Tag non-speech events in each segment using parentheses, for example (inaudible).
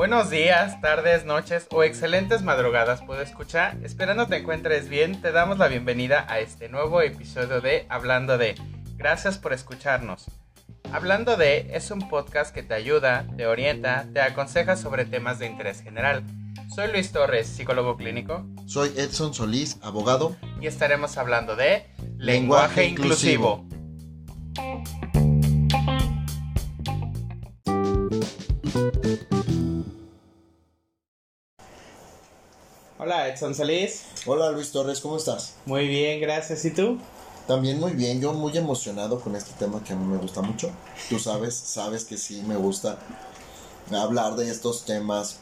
Buenos días, tardes, noches o excelentes madrugadas, puedo escuchar. Esperando te encuentres bien, te damos la bienvenida a este nuevo episodio de Hablando de. Gracias por escucharnos. Hablando de es un podcast que te ayuda, te orienta, te aconseja sobre temas de interés general. Soy Luis Torres, psicólogo clínico. Soy Edson Solís, abogado. Y estaremos hablando de lenguaje, inclusivo. Hola Edson Solís. Hola Luis Torres, ¿cómo estás? Muy bien, gracias. ¿Y tú? También muy bien, yo muy emocionado con este tema que a mí me gusta mucho. Tú sabes, sabes que sí me gusta hablar de estos temas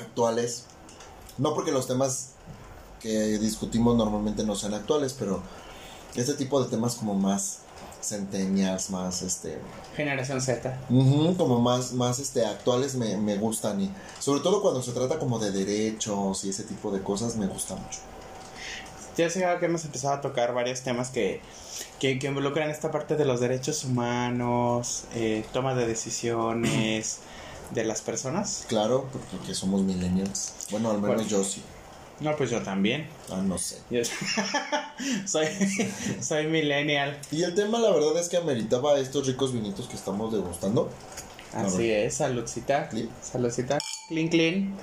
actuales. No porque los temas que discutimos normalmente no sean actuales, pero este tipo de temas como más centennials, más este... Generación Z. como más, más este, actuales me, me gustan y sobre todo cuando se trata como de derechos y ese tipo de cosas me gusta mucho. Ya sé que hemos empezado a tocar varios temas que, que, involucran esta parte de los derechos humanos, eh, toma de decisiones de las personas. Claro, porque somos millennials. Bueno, al menos yo sí. No, pues yo también. Ah, no sé. (laughs) soy, (laughs) soy millennial. Y el tema, la verdad, es que ameritaba estos ricos vinitos que estamos degustando. Así es, saludcita. Saludcita. Clean, clean.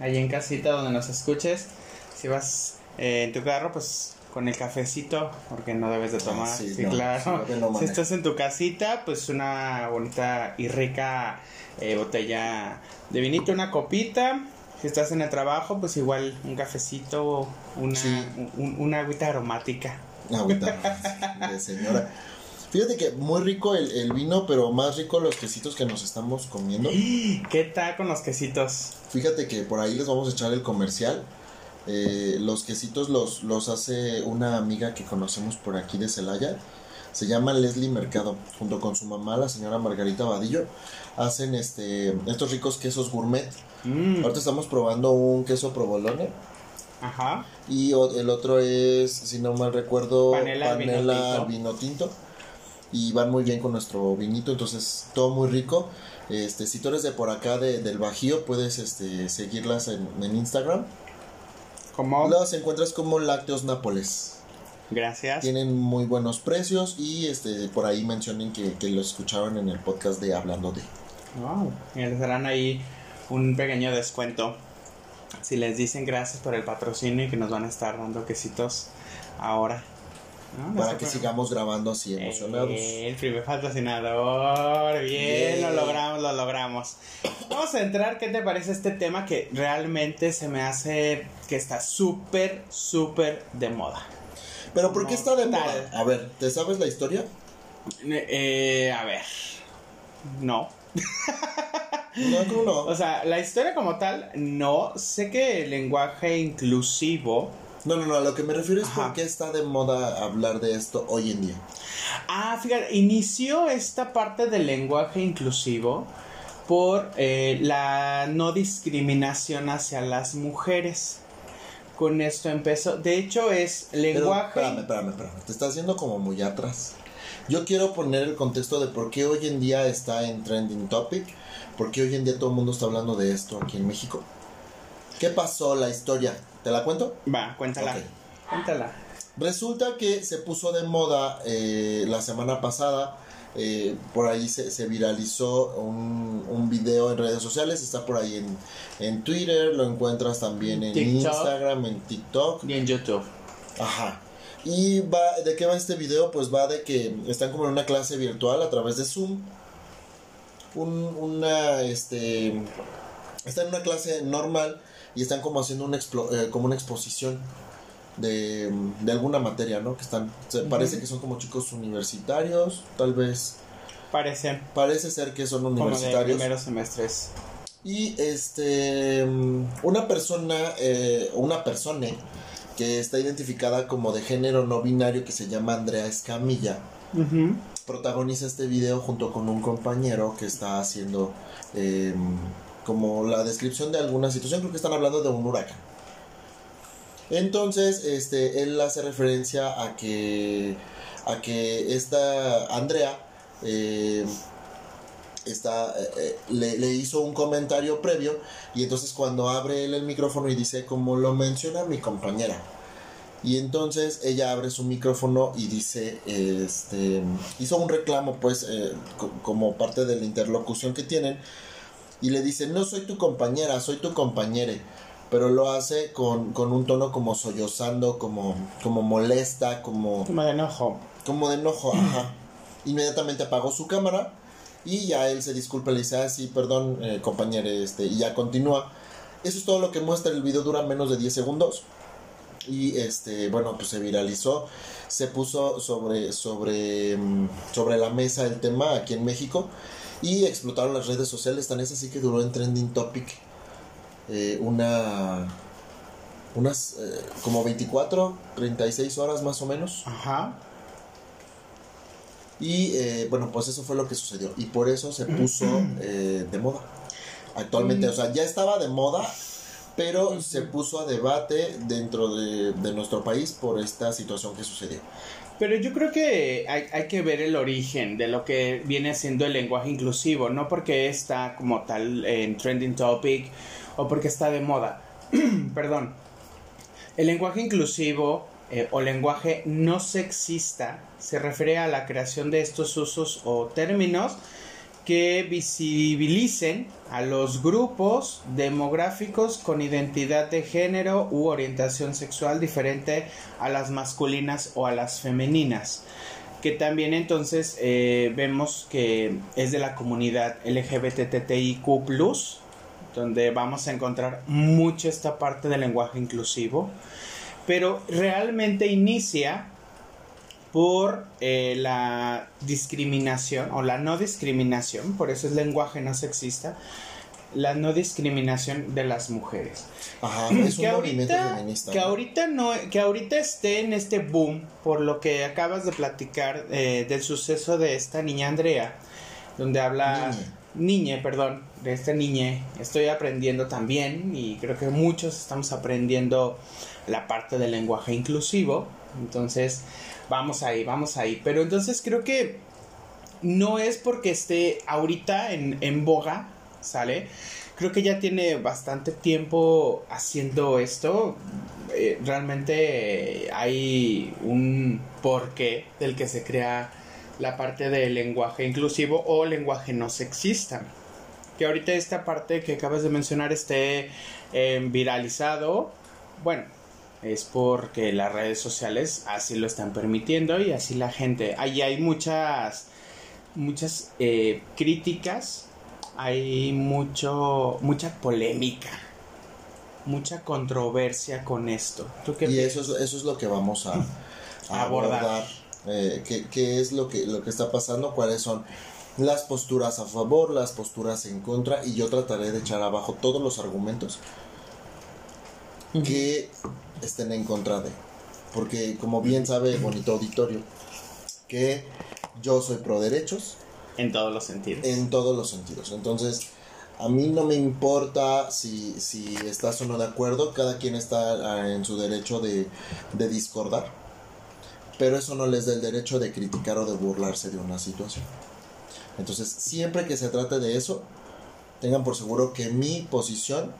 Ahí en casita donde nos escuches. Si vas eh, en tu carro, pues con el cafecito, porque no debes de ah, tomar. sí, claro. si estás en tu casita, pues una bonita y rica eh, botella de vinito, una copita si estás en el trabajo, pues igual un cafecito, una, una agüita aromática. Una agüita (laughs) de señora. Fíjate que muy rico el, vino, pero más rico los quesitos que nos estamos comiendo. (gasps) ¿Qué tal con los quesitos? Fíjate que por ahí les vamos a echar el comercial. Eh, los quesitos los, los hace una amiga que conocemos por aquí de Celaya. Se llama Leslie Mercado, junto con su mamá, la señora Margarita Vadillo. Hacen este estos ricos quesos gourmet Mm. Ahorita estamos probando un queso provolone. Ajá. Y el otro es, si no mal recuerdo, panela, vino, tinto. Y van muy bien con nuestro vinito, entonces todo muy rico. Este, si tú eres de por acá del Bajío, puedes este, seguirlas en, Instagram. ¿Cómo? Las encuentras como Lácteos Nápoles. Gracias. Tienen muy buenos precios y este por ahí mencionen que, que lo escucharon en el podcast de Hablando de. Wow. Y les darán ahí un pequeño descuento si les dicen gracias por el patrocinio y que nos van a estar dando quesitos ahora. Para que sigamos grabando así emocionados. el primer patrocinador. Bien, lo logramos, lo logramos. Vamos a entrar. ¿Qué te parece este tema que realmente se me hace que está súper, súper de moda? ¿Pero por qué está de moda? A ver, ¿te sabes la historia? Eh, a ver. No. (laughs) No, O sea, la historia como tal, no. Sé que el lenguaje inclusivo. No, no, no, a lo que me refiero es por qué está de moda hablar de esto hoy en día. Ah, fíjate, inició esta parte del lenguaje inclusivo por eh, la no discriminación hacia las mujeres. Con esto empezó. De hecho, es lenguaje. Pero, espérame, espérame, espérame. Te estás haciendo como muy atrás. Yo quiero poner el contexto de por qué hoy en día está en trending topic porque hoy en día todo el mundo está hablando de esto aquí en México. ¿Qué pasó la historia? ¿Te la cuento? Va, cuéntala. Cuéntala. Resulta que se puso de moda eh, la semana pasada. Eh, por ahí se, viralizó un, un, video en redes sociales. Está por ahí en, en Twitter. Lo encuentras también en Instagram, en TikTok. Y en YouTube. Ajá. ¿Y va, de qué va este video? Pues va de que están como en una clase virtual a través de Zoom un, una, este, están en una clase normal y están como haciendo una, eh, como una exposición de, de, alguna materia, ¿no? Que están, parece que son como chicos universitarios, tal vez. Parece. Parece ser que son universitarios. Como de primeros semestres. Y este, una persona, eh, una persona que está identificada como de género no binario que se llama Andrea Escamilla protagoniza este video junto con un compañero que está haciendo em, como la descripción de alguna situación, creo que están hablando de un huracán. Entonces, este, él hace referencia a que, a que esta Andrea eh, está, eh, eh, le, hizo un comentario previo y entonces cuando abre él el micrófono y dice, como lo menciona mi compañera, y entonces ella abre su micrófono y dice, este, hizo un reclamo pues co- como parte de la interlocución que tienen y le dice, no soy tu compañera, soy tu compañere, pero lo hace con, con un tono como sollozando, como, como molesta, como, Como de enojo. como de enojo, (clears throat) ajá. Inmediatamente apagó su cámara y ya él se disculpa, le dice, ah, sí, perdón, eh, compañero, este, y ya continúa. Eso es todo lo que muestra el video, dura menos de 10 segundos. Y este, bueno, pues se viralizó, se puso sobre, sobre, mm, sobre la mesa el tema aquí en México y explotaron las redes sociales, tan es así que duró en trending topic eh, una, unas eh, como 24, 36 horas más o menos. Ajá. Y eh, bueno, pues eso fue lo que sucedió. Y por eso se (clears throat) puso eh, de moda. Actualmente, o sea, ya estaba de moda, pero se puso a debate dentro de, de nuestro país por esta situación que sucedió. Pero yo creo que hay, hay que ver el origen de lo que viene siendo el lenguaje inclusivo, no porque está como tal en trending topic o porque está de moda. (clears throat) Perdón. El lenguaje inclusivo eh, o lenguaje no sexista se refiere a la creación de estos usos o términos que visibilicen a los grupos demográficos con identidad de género u orientación sexual diferente a las masculinas o a las femeninas. Que también entonces eh, vemos que es de la comunidad LGBTTIQ, donde vamos a encontrar mucho esta parte del lenguaje inclusivo. Pero realmente inicia por eh, la discriminación o la no discriminación, por eso es lenguaje no sexista, la no discriminación de las mujeres. Ajá, es un que movimiento ahorita, feminista. que ¿no? ahorita no, que ahorita esté en este boom por lo que acabas de platicar eh, del suceso de esta niña Andrea, donde habla. Niñe, perdón, de esta niñe. Estoy aprendiendo también y creo que muchos estamos aprendiendo la parte del lenguaje inclusivo. Entonces, vamos ahí, vamos ahí. Pero entonces creo que no es porque esté ahorita en, en boga, ¿sale? Creo que ya tiene bastante tiempo haciendo esto. Eh, realmente hay un porqué del que se crea la parte del lenguaje inclusivo o lenguaje no sexista. Que ahorita esta parte que acabas de mencionar esté eh, viralizado, bueno, es porque las redes sociales así lo están permitiendo y así la gente. Ahí hay muchas, muchas eh, críticas, hay mucho, mucha polémica, mucha controversia con esto. ¿Tú qué Y piensas? eso es, eso es lo que vamos a, a Abordar. abordar. Eh, ¿qué, qué es lo que, lo que está pasando? ¿Cuáles son las posturas a favor, las posturas en contra? Y yo trataré de echar abajo todos los argumentos que estén en contra de. Porque como bien sabe el bonito auditorio, que yo soy pro derechos En todos los sentidos. en todos los sentidos. Entonces, a mí no me importa si, si estás o no de acuerdo, cada quien está ah, en su derecho de, de discordar, pero eso no les da el derecho de criticar o de burlarse de una situación. Entonces, siempre que se trate de eso, tengan por seguro que mi posición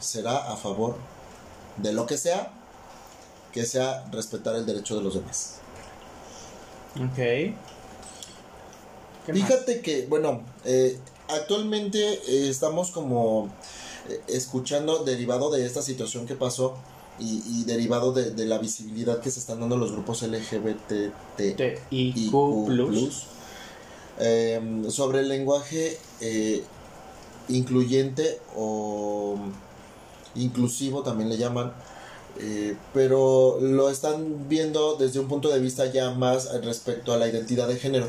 será a favor de lo que sea, que sea respetar el derecho de los demás. Ok. Fíjate que, bueno, eh, actualmente eh, estamos como eh, escuchando, derivado de esta situación que pasó y, y derivado de, de la visibilidad que se están dando los grupos LGBT TIQ plus. eh, sobre el lenguaje eh, incluyente o inclusivo también le llaman eh, pero lo están viendo desde un punto de vista ya más respecto a la identidad de género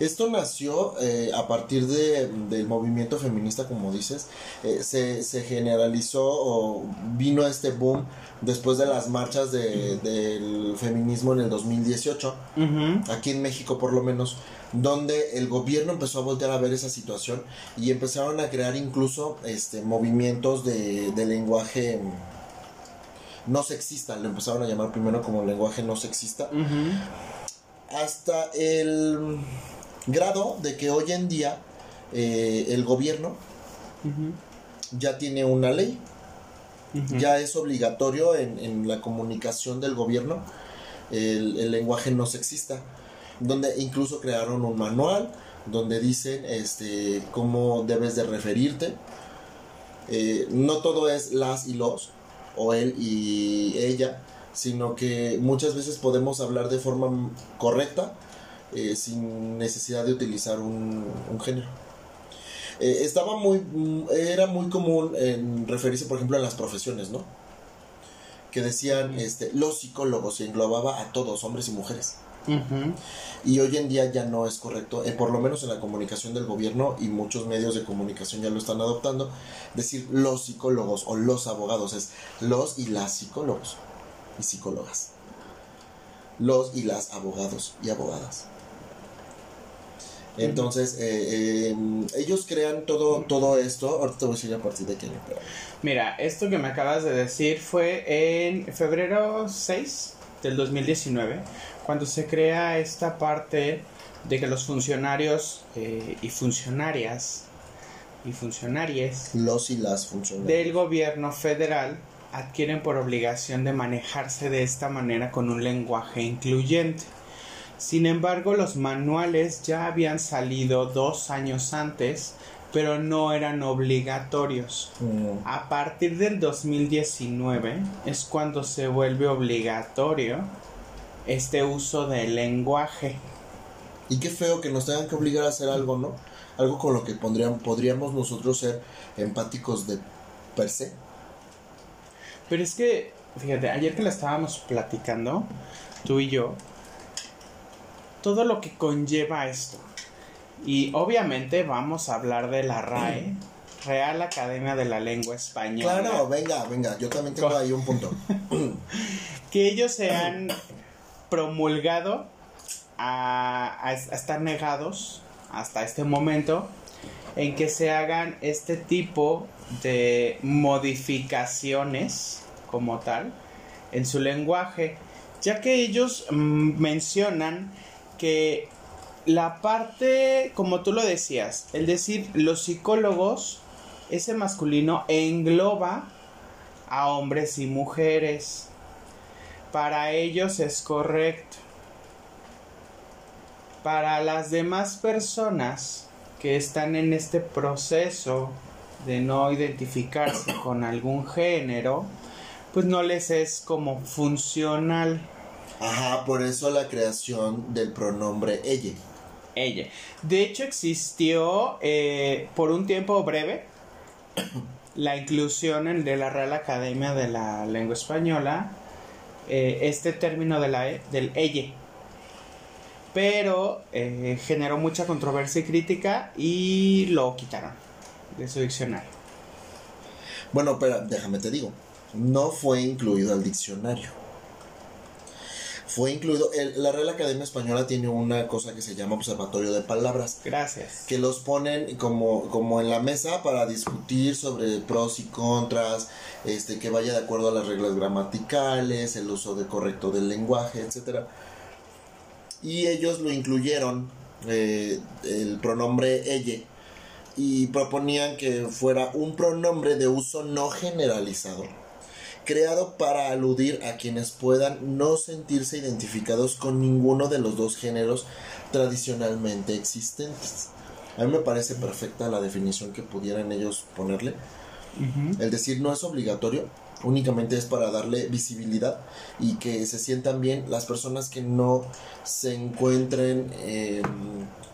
esto nació eh, a partir de, del movimiento feminista, como dices, eh, se, se generalizó o vino este boom después de las marchas de- del feminismo en el 2018 Ujú. aquí en México por lo menos, donde el gobierno empezó a voltear a ver esa situación y empezaron a crear incluso este movimientos de, de lenguaje no sexista, lo empezaron a llamar primero como lenguaje no sexista, hasta el Grado de que hoy en día eh, el gobierno ya tiene una ley, ya es obligatorio en, en, la comunicación del gobierno el, el, lenguaje no sexista, donde incluso crearon un manual donde dicen este, cómo debes de referirte. Eh, no todo es las y los, o él y ella, sino que muchas veces podemos hablar de forma correcta eh, sin necesidad de utilizar un, un género. Eh, estaba muy, era muy común en referirse, por ejemplo, a las profesiones, ¿no? Que decían este, los psicólogos y englobaba a todos, hombres y mujeres. Y hoy en día ya no es correcto, eh, por lo menos en la comunicación del gobierno y muchos medios de comunicación ya lo están adoptando, decir los psicólogos o los abogados, es los y las psicólogos y psicólogas. Los y las abogados y abogadas. Entonces, eh, eh, ellos crean todo, todo esto. Ahorita te voy a decir a partir de qué año. Mira, esto que me acabas de decir fue en febrero 6 del 2019, cuando se crea esta parte de que los funcionarios eh, y funcionarias y funcionarias los y las funcionarias del gobierno federal adquieren por obligación de manejarse de esta manera con un lenguaje incluyente. Sin embargo, los manuales ya habían salido dos años antes, pero no eran obligatorios. Mm. A partir del 2019 es cuando se vuelve obligatorio este uso del lenguaje. Y qué feo que nos tengan que obligar a hacer algo, ¿no? Algo con lo que pondrían, podríamos nosotros ser empáticos de per se. Pero es que, fíjate, ayer que la estábamos platicando, tú y yo, todo lo que conlleva esto. Y obviamente vamos a hablar de la RAE, Real Academia de la Lengua Española. Claro, venga, venga, yo también tengo ahí un punto. (laughs) que ellos se han promulgado a, a, estar negados hasta este momento en que se hagan este tipo de modificaciones como tal en su lenguaje, ya que ellos mm, mencionan que la parte, como tú lo decías, el decir los psicólogos, ese masculino engloba a hombres y mujeres. Para ellos es correcto. Para las demás personas que están en este proceso de no identificarse con algún género, pues no les es como funcional. Ajá, por eso la creación del pronombre ella. Ella. De hecho, existió eh, por un tiempo breve (coughs) la inclusión en, de la Real Academia de la Lengua Española, eh, este término de la, e, del ella. Pero eh, generó mucha controversia y crítica y lo quitaron de su diccionario. Bueno, pero déjame te digo, no fue incluido al diccionario fue incluido. El, la Real Academia Española tiene una cosa que se llama Observatorio de Palabras. Gracias. Que los ponen como, como en la mesa para discutir sobre pros y contras, este, que vaya de acuerdo a las reglas gramaticales, el uso de correcto del lenguaje, etcétera. Y ellos lo incluyeron, eh, el pronombre ella, y proponían que fuera un pronombre de uso no generalizado creado para aludir a quienes puedan no sentirse identificados con ninguno de los dos géneros tradicionalmente existentes. A mí me parece perfecta la definición que pudieran ellos ponerle. El decir no es obligatorio, únicamente es para darle visibilidad y que se sientan bien las personas que no se encuentren eh,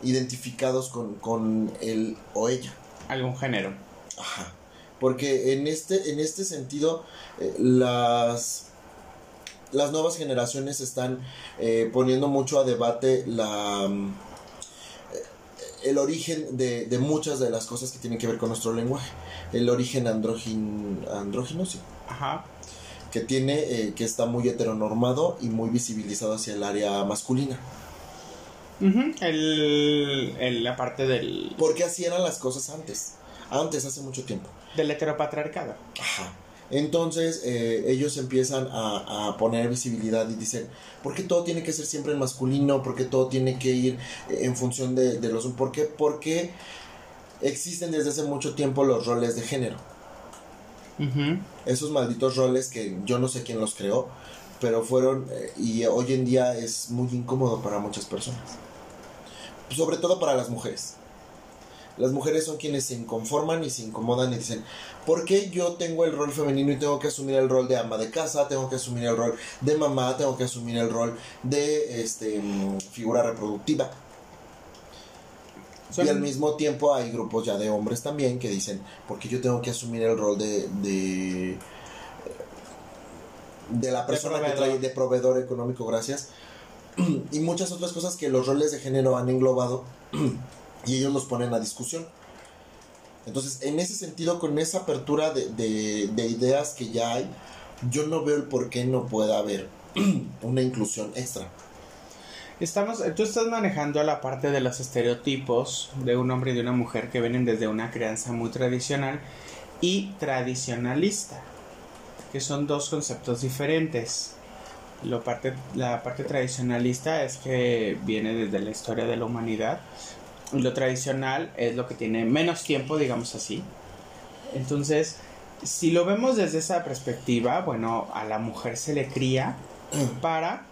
identificados con, con él o ella. Algún género. Ajá porque en este, en este sentido eh, las, las nuevas generaciones están eh, poniendo mucho a debate la, mm, el origen de, de, muchas de las cosas que tienen que ver con nuestro lenguaje. El origen andrógino, andrógino sí. Ajá. Que tiene, eh, que está muy heteronormado y muy visibilizado hacia el área masculina. el, el, la parte del... Porque así eran las cosas antes. Antes, hace mucho tiempo. Del heteropatriarcado. Ajá. Entonces eh, ellos empiezan a, a, poner visibilidad y dicen, ¿por qué todo tiene que ser siempre en masculino? ¿Por qué todo tiene que ir en función de, de los... ¿Por qué? Porque existen desde hace mucho tiempo los roles de género. Esos malditos roles que yo no sé quién los creó, pero fueron eh, y hoy en día es muy incómodo para muchas personas. Sobre todo para las mujeres. Las mujeres son quienes se inconforman y se incomodan y dicen, ¿por qué yo tengo el rol femenino y tengo que asumir el rol de ama de casa, tengo que asumir el rol de mamá, tengo que asumir el rol de este, mm, figura reproductiva? Y al mismo tiempo hay grupos ya de hombres también que dicen, ¿por qué yo tengo que asumir el rol de, de, de la persona que trae de proveedor económico, gracias? (clears throat) y muchas otras cosas que los roles de género han englobado (clears throat) y ellos los ponen a discusión. Entonces, en ese sentido, con esa apertura de, de, ideas que ya hay, yo no veo el por qué no pueda haber (clears throat) una inclusión extra. Estamos, tú estás manejando la parte de los estereotipos de un hombre y de una mujer que vienen desde una crianza muy tradicional y tradicionalista, que son dos conceptos diferentes. Lo parte, la parte tradicionalista es que viene desde la historia de la humanidad, lo tradicional es lo que tiene menos tiempo, digamos así. Entonces, si lo vemos desde esa perspectiva, bueno, a la mujer se le cría para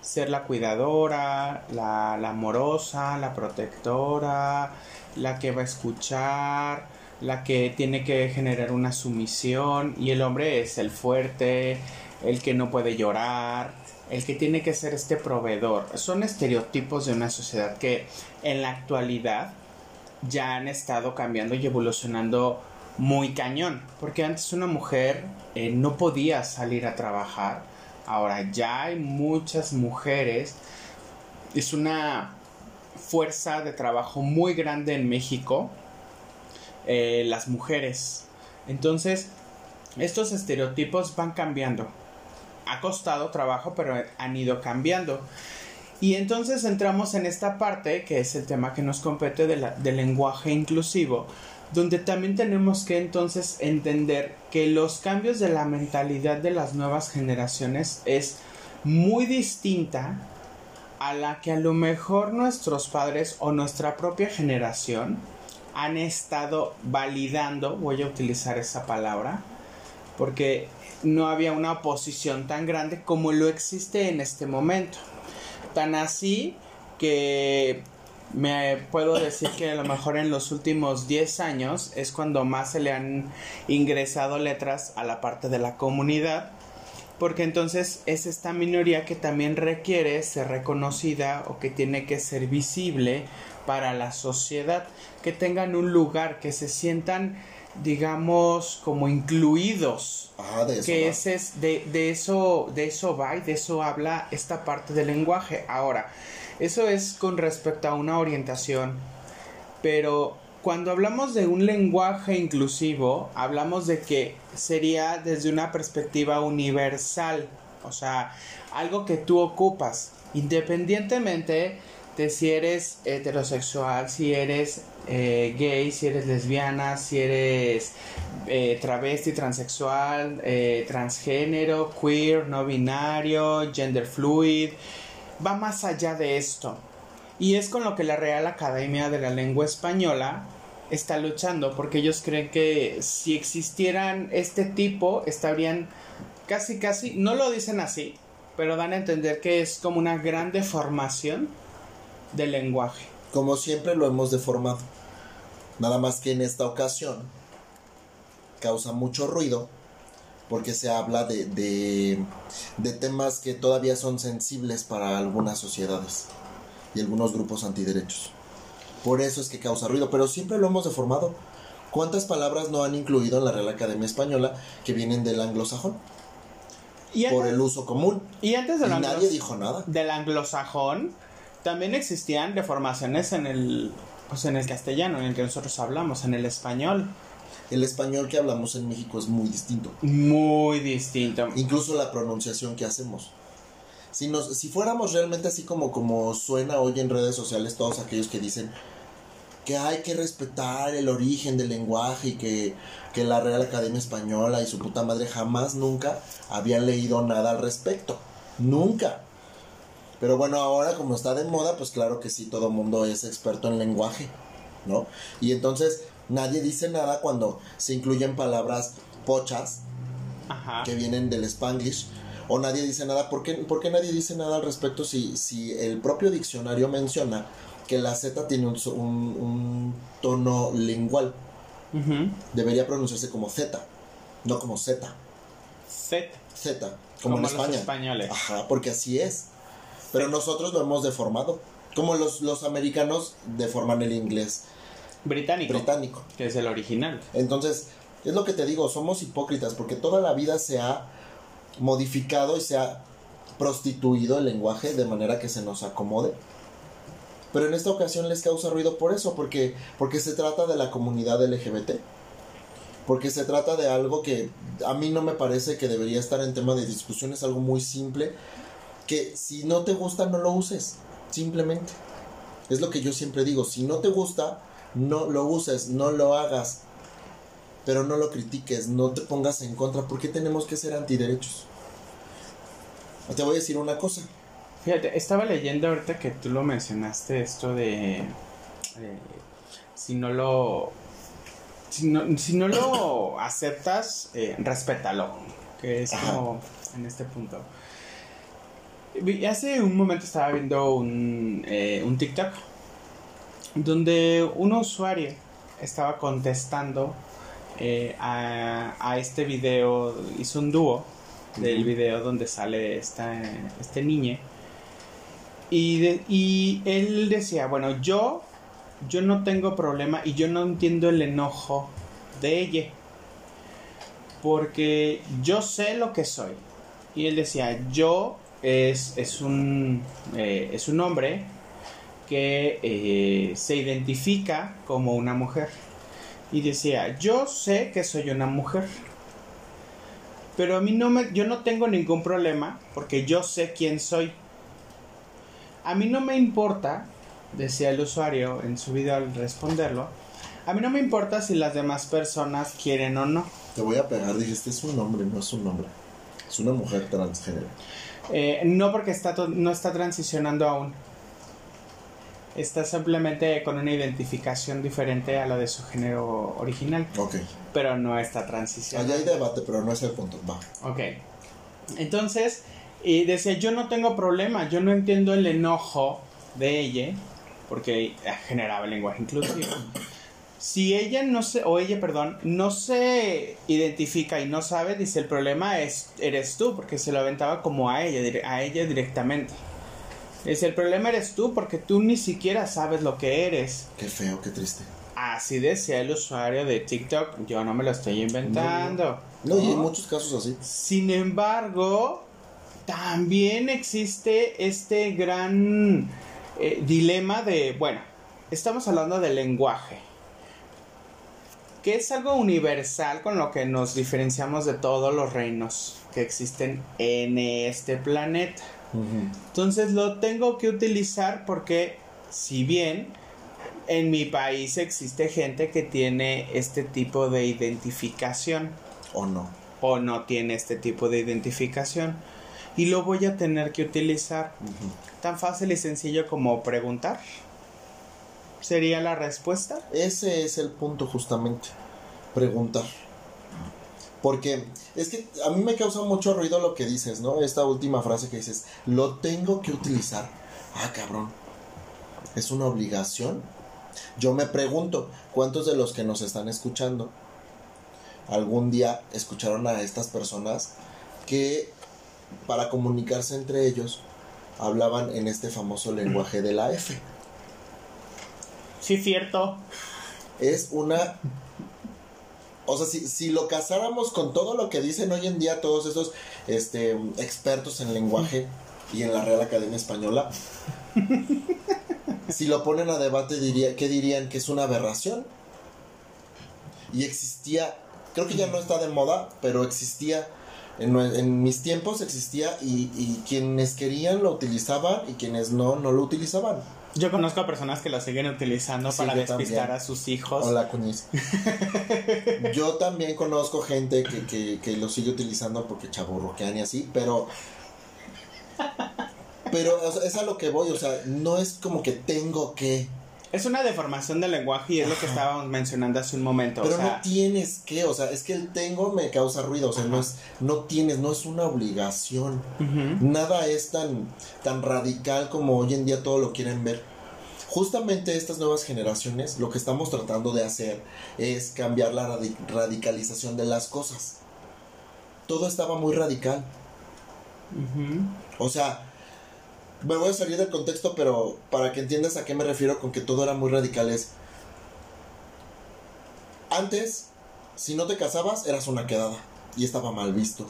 ser la cuidadora, la, la amorosa, la protectora, la que va a escuchar, la que tiene que generar una sumisión. Y el hombre es el fuerte, el que no puede llorar, el que tiene que ser este proveedor. Son estereotipos de una sociedad que en la actualidad ya han estado cambiando y evolucionando muy cañón. Porque antes una mujer eh, no podía salir a trabajar. Ahora ya hay muchas mujeres. Es una fuerza de trabajo muy grande en México. Eh, las mujeres. Entonces, estos estereotipos van cambiando ha costado trabajo, pero han ido cambiando. Y entonces entramos en esta parte, que es el tema que nos compete del lenguaje inclusivo, donde también tenemos que entonces entender que los cambios de la mentalidad de las nuevas generaciones es muy distinta a la que a lo mejor nuestros padres o nuestra propia generación han estado validando, voy a utilizar esa palabra, porque no había una oposición tan grande como lo existe en este momento. Tan así que me puedo decir que a lo mejor en los últimos 10 años es cuando más se le han ingresado letras a la parte de la comunidad porque entonces es esta minoría que también requiere ser reconocida o que tiene que ser visible para la sociedad, que tengan un lugar, que se sientan digamos, como incluidos. Ah, de eso que ese es, de, de, eso, de eso va y de eso habla esta parte del lenguaje. Ahora, eso es con respecto a una orientación, pero cuando hablamos de un lenguaje inclusivo, hablamos de que sería desde una perspectiva universal, o sea, algo que tú ocupas, independientemente de si eres heterosexual, si eres eh, gay, si eres lesbiana, si eres eh, travesti, transexual, eh, transgénero, queer, no binario, gender fluid, va más allá de esto. Y es con lo que la Real Academia de la Lengua Española está luchando, porque ellos creen que si existieran este tipo, estarían casi, casi, no lo dicen así, pero dan a entender que es como una gran deformación del lenguaje. Como siempre lo hemos deformado. Nada más que en esta ocasión causa mucho ruido porque se habla de, de, temas que todavía son sensibles para algunas sociedades y algunos grupos antiderechos. Por eso es que causa ruido, pero siempre lo hemos deformado. ¿Cuántas palabras no han incluido en la Real Academia Española que vienen del anglosajón? por el uso común. Y antes del nadie dijo nada. Del anglosajón también existían deformaciones en el, pues en el castellano, en el que nosotros hablamos, en el español. El español que hablamos en México es muy distinto. Muy distinto. Incluso la pronunciación que hacemos. Si, nos, si fuéramos realmente así como, como suena hoy en redes sociales todos aquellos que dicen que hay que respetar el origen del lenguaje y que, que la Real Academia Española y su puta madre jamás, nunca habían leído nada al respecto. Nunca. Pero bueno, ahora como está de moda, pues claro que sí, todo mundo es experto en lenguaje, ¿no? Y entonces nadie dice nada cuando se incluyen palabras pochas Ajá. que vienen del spanglish o nadie dice nada. ¿Por qué, por qué nadie dice nada al respecto si, si el propio diccionario menciona que la Z tiene un, un- un tono lingual? Debería pronunciarse como Z, no como Z. Z. Z, como, en los España. españoles. Ajá, porque así es. Pero nosotros lo hemos deformado. Como los, los americanos deforman el inglés Británico. británico. Que es el original. Entonces, es lo que te digo, somos hipócritas porque toda la vida se ha modificado y se ha prostituido el lenguaje de manera que se nos acomode. Pero en esta ocasión les causa ruido por eso, porque, porque se trata de la comunidad LGBT. Porque se trata de algo que a mí no me parece que debería estar en tema de discusión, es algo muy simple, que si no te gusta no lo uses, simplemente. Es lo que yo siempre digo, si no te gusta, no lo uses, no lo hagas, pero no lo critiques, no te pongas en contra. ¿Por qué tenemos que ser antiderechos? Te voy a decir una cosa. Fíjate, estaba leyendo ahorita que tú lo mencionaste, esto de. eh, si no lo. Si no, si no lo (coughs) aceptas, eh, respétalo. Que es Ajá. como en este punto. Hace un momento estaba viendo un, eh, un TikTok donde un usuario estaba contestando eh, a, a este video, hizo un dúo del video donde sale esta, este niño. Y, de- y él decía, bueno, yo, yo no tengo problema y yo no entiendo el enojo de ella. Porque yo sé lo que soy. Y él decía, yo es, es, un, eh, es un hombre que eh, se identifica como una mujer. Y decía, yo sé que soy una mujer. Pero a mí no me, yo no tengo ningún problema porque yo sé quién soy. A mí no me importa, decía el usuario en su video al responderlo, a mí no me importa si las demás personas quieren o no. Te voy a pegar, dijiste, es un hombre, no es un hombre. Es una mujer transgénero. Eh, no porque está no está transicionando aún. Está simplemente con una identificación diferente a la de su género original, Ok. pero no está transicionando. Allá hay debate, pero no es el punto. Va. Ok. Entonces, y decía, yo no tengo problema, yo no entiendo el enojo de ella, porque generaba el lenguaje inclusivo. (coughs) Si ella no se, o ella, perdón, no se identifica y no sabe, dice, el problema es, eres tú, porque se lo aventaba como a ella, a ella directamente. Dice, el problema eres tú, porque tú ni siquiera sabes lo que eres. Qué feo, qué triste. Así decía el usuario de TikTok, yo no me lo estoy inventando. No, y hay muchos casos así. Sin embargo, también existe este gran eh, dilema de, bueno, estamos hablando del lenguaje, que es algo universal con lo que nos diferenciamos de todos los reinos que existen en este planeta. Entonces lo tengo que utilizar porque si bien en mi país existe gente que tiene este tipo de identificación, ¿O no? o no tiene este tipo de identificación y lo voy a tener que utilizar tan fácil y sencillo como preguntar sería la respuesta Ese es el punto justamente. Preguntar. Porque es que a mí me causa mucho ruido lo que dices, ¿no? Esta última frase que dices, lo tengo que utilizar. Ah, cabrón. ¿Es una obligación? Yo me pregunto, ¿cuántos de los que nos están escuchando algún día escucharon a estas personas que para comunicarse entre ellos hablaban en este famoso lenguaje de la F? Sí cierto es una... O sea, si, si lo casáramos con todo lo que dicen hoy en día todos esos este, expertos en lenguaje y en la Real Academia Española, si lo ponen a debate, diría, ¿qué dirían? Que es una aberración. Y existía, creo que ya no está de moda, pero existía, en, mis tiempos existía y, y quienes querían lo utilizaban y quienes no, no lo utilizaban. Yo conozco a personas que lo siguen utilizando Sí, para despistar también. a sus hijos. Hola, Cuñiz. (laughs) Yo también conozco gente que, que, que lo sigue utilizando porque chaburroquean y así, pero. Pero o sea, es a lo que voy, o sea, no es como que tengo que. Es una deformación del lenguaje y es lo que estábamos mencionando hace un momento. Pero o sea, no tienes que, o sea, es que el tengo me causa ruido, o sea, no es, no tienes, no es una obligación. Nada es tan, tan radical como hoy en día todo lo quieren ver. Justamente estas nuevas generaciones lo que estamos tratando de hacer es cambiar la radi- radicalización de las cosas. Todo estaba muy radical. O sea, me voy a salir del contexto, pero para que entiendas a qué me refiero con que todo era muy radical es... Antes, si no te casabas, eras una quedada y estaba mal visto.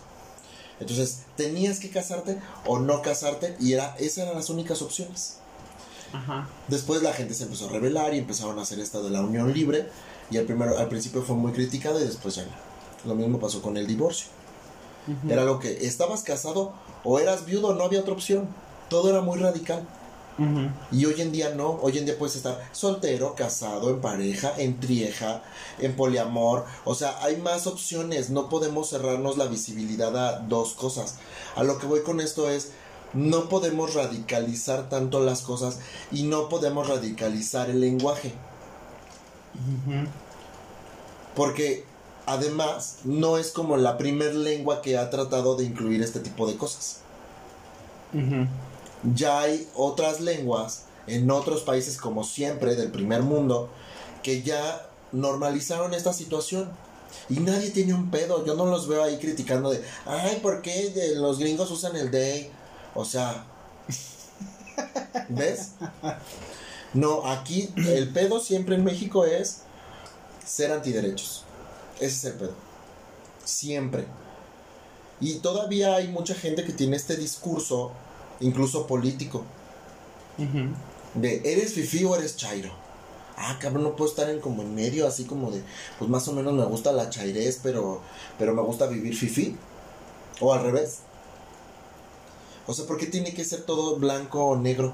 Entonces, tenías que casarte o no casarte y era, esas eran las únicas opciones. Ajá. Después la gente se empezó a rebelar y empezaron a hacer esta de la unión libre y al, primero, al principio fue muy criticada y después ya. Lo mismo pasó con el divorcio. Era lo que estabas casado o eras viudo, no había otra opción. Todo era muy radical. Y hoy en día no, hoy en día puedes estar soltero, casado, en pareja, en trieja, en poliamor, o sea, hay más opciones, no podemos cerrarnos la visibilidad a dos cosas. A lo que voy con esto es, no podemos radicalizar tanto las cosas y no podemos radicalizar el lenguaje, porque además no es como la primer lengua que ha tratado de incluir este tipo de cosas. Ya hay otras lenguas en otros países como siempre del primer mundo que ya normalizaron esta situación. Y nadie tiene un pedo. Yo no los veo ahí criticando de ay por qué los gringos usan el day o sea ves no aquí el pedo siempre en México es ser antiderechos. Ese es el pedo. Siempre. Y todavía hay mucha gente que tiene este discurso incluso político, de eres fifi o eres chairo. Ah, cabrón, no puedo estar en como en medio, así como de, pues más o menos me gusta la chairez, pero, pero me gusta vivir fifi. O al revés. O sea, ¿por qué tiene que ser todo blanco o negro?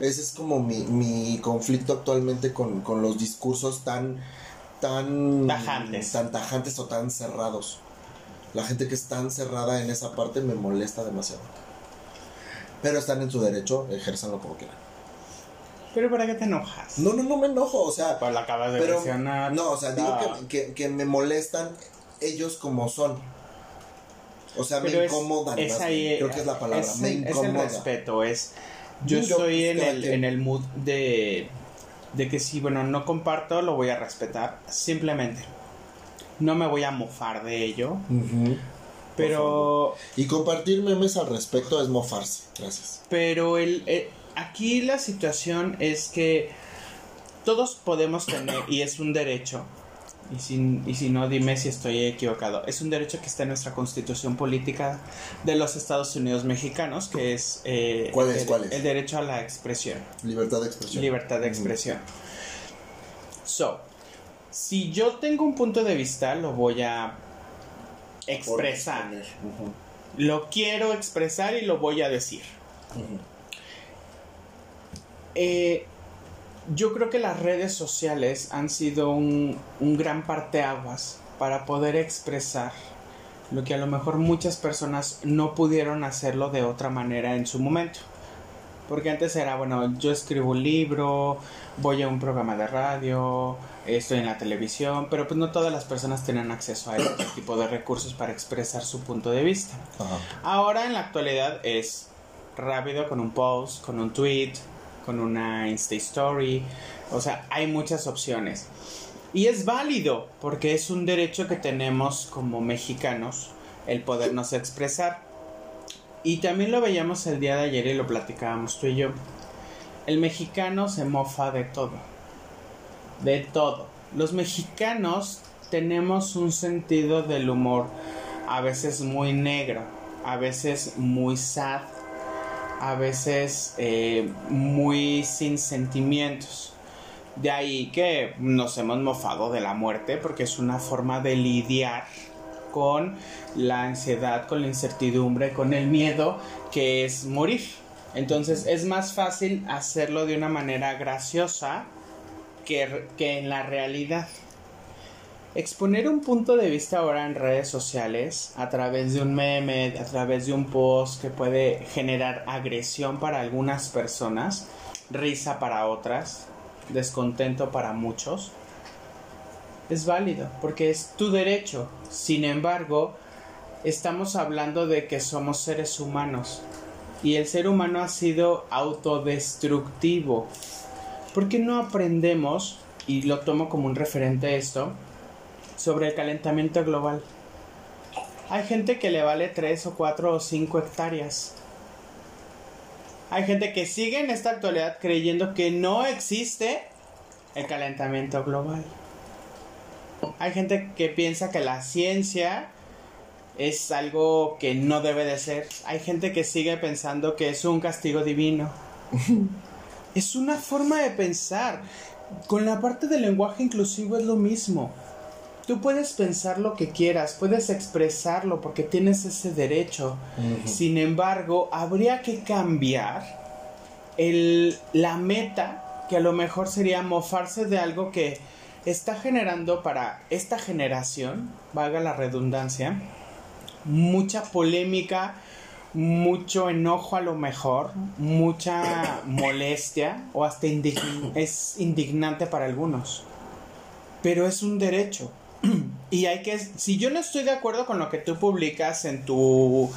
Ese es como mi, mi conflicto actualmente con, con los discursos tan, tan Tajantes. tan tajantes o tan cerrados. La gente que es tan cerrada en esa parte me molesta demasiado. Pero están en su derecho, ejérzanlo como quieran. Pero ¿para qué te enojas? No, no, no me enojo, o sea, Pues lo acabas de pero mencionar. no, o sea, digo que, que, que me molestan ellos como son. O sea, me Pero es- incomodan. es más ahí, bien. Creo que es la palabra. es me el- es el incomoda. respeto, es. Yo Yo, estoy pues, en el, en el mood de, de que si, bueno, no comparto, lo voy a respetar. Simplemente. No me voy a mofar de ello. Pero. Y compartir memes al respecto es mofarse. Gracias. Pero el, eh, aquí la situación es que todos podemos tener, y es un derecho, y si, y si no, dime si estoy equivocado, es un derecho que está en nuestra constitución política de los Estados Unidos mexicanos, que es, eh, ¿Cuál el, es? ¿Cuál es? el derecho a la expresión, Libertad de expresión. libertad de expresión. So, si yo tengo un punto de vista, lo voy a expresar. Lo quiero expresar y lo voy a decir. Eh, yo creo que las redes sociales han sido un, un gran parteaguas para poder expresar lo que a lo mejor muchas personas no pudieron hacerlo de otra manera en su momento. Porque antes era, bueno, yo escribo un libro, voy a un programa de radio, estoy en la televisión, pero pues no todas las personas tienen acceso a este (coughs) tipo de recursos para expresar su punto de vista. Ajá. Ahora en la actualidad es rápido con un post, con un tweet, con una Insta Story. O sea, hay muchas opciones. Y es válido porque es un derecho que tenemos como mexicanos el podernos expresar. Y también lo veíamos el día de ayer y lo platicábamos tú y yo. El mexicano se mofa de todo. De todo. Los mexicanos tenemos un sentido del humor a veces muy negro, a veces muy sad, a veces eh, muy sin sentimientos. De ahí que nos hemos mofado de la muerte porque es una forma de lidiar con la ansiedad, con la incertidumbre, con el miedo que es morir. Entonces es más fácil hacerlo de una manera graciosa que, que en la realidad. Exponer un punto de vista ahora en redes sociales, a través de un meme, a través de un post que puede generar agresión para algunas personas, risa para otras, descontento para muchos, es válido, porque es tu derecho. Sin embargo, estamos hablando de que somos seres humanos y el ser humano ha sido autodestructivo. ¿Por qué no aprendemos, y lo tomo como un referente esto, sobre el calentamiento global? Hay gente que le vale 3 o 4 o 5 hectáreas. Hay gente que sigue en esta actualidad creyendo que no existe el calentamiento global. Hay gente que piensa que la ciencia es algo que no debe de ser. Hay gente que sigue pensando que es un castigo divino. (laughs) es una forma de pensar. Con la parte del lenguaje inclusivo es lo mismo. Tú puedes pensar lo que quieras, puedes expresarlo porque tienes ese derecho. Sin embargo, habría que cambiar el, la meta, que a lo mejor sería mofarse de algo que está generando para esta generación, valga la redundancia, mucha polémica, mucho enojo a lo mejor, mucha molestia o hasta es indignante para algunos. Pero es un derecho. (clears throat) y hay que si yo no estoy de acuerdo con lo que tú publicas en tu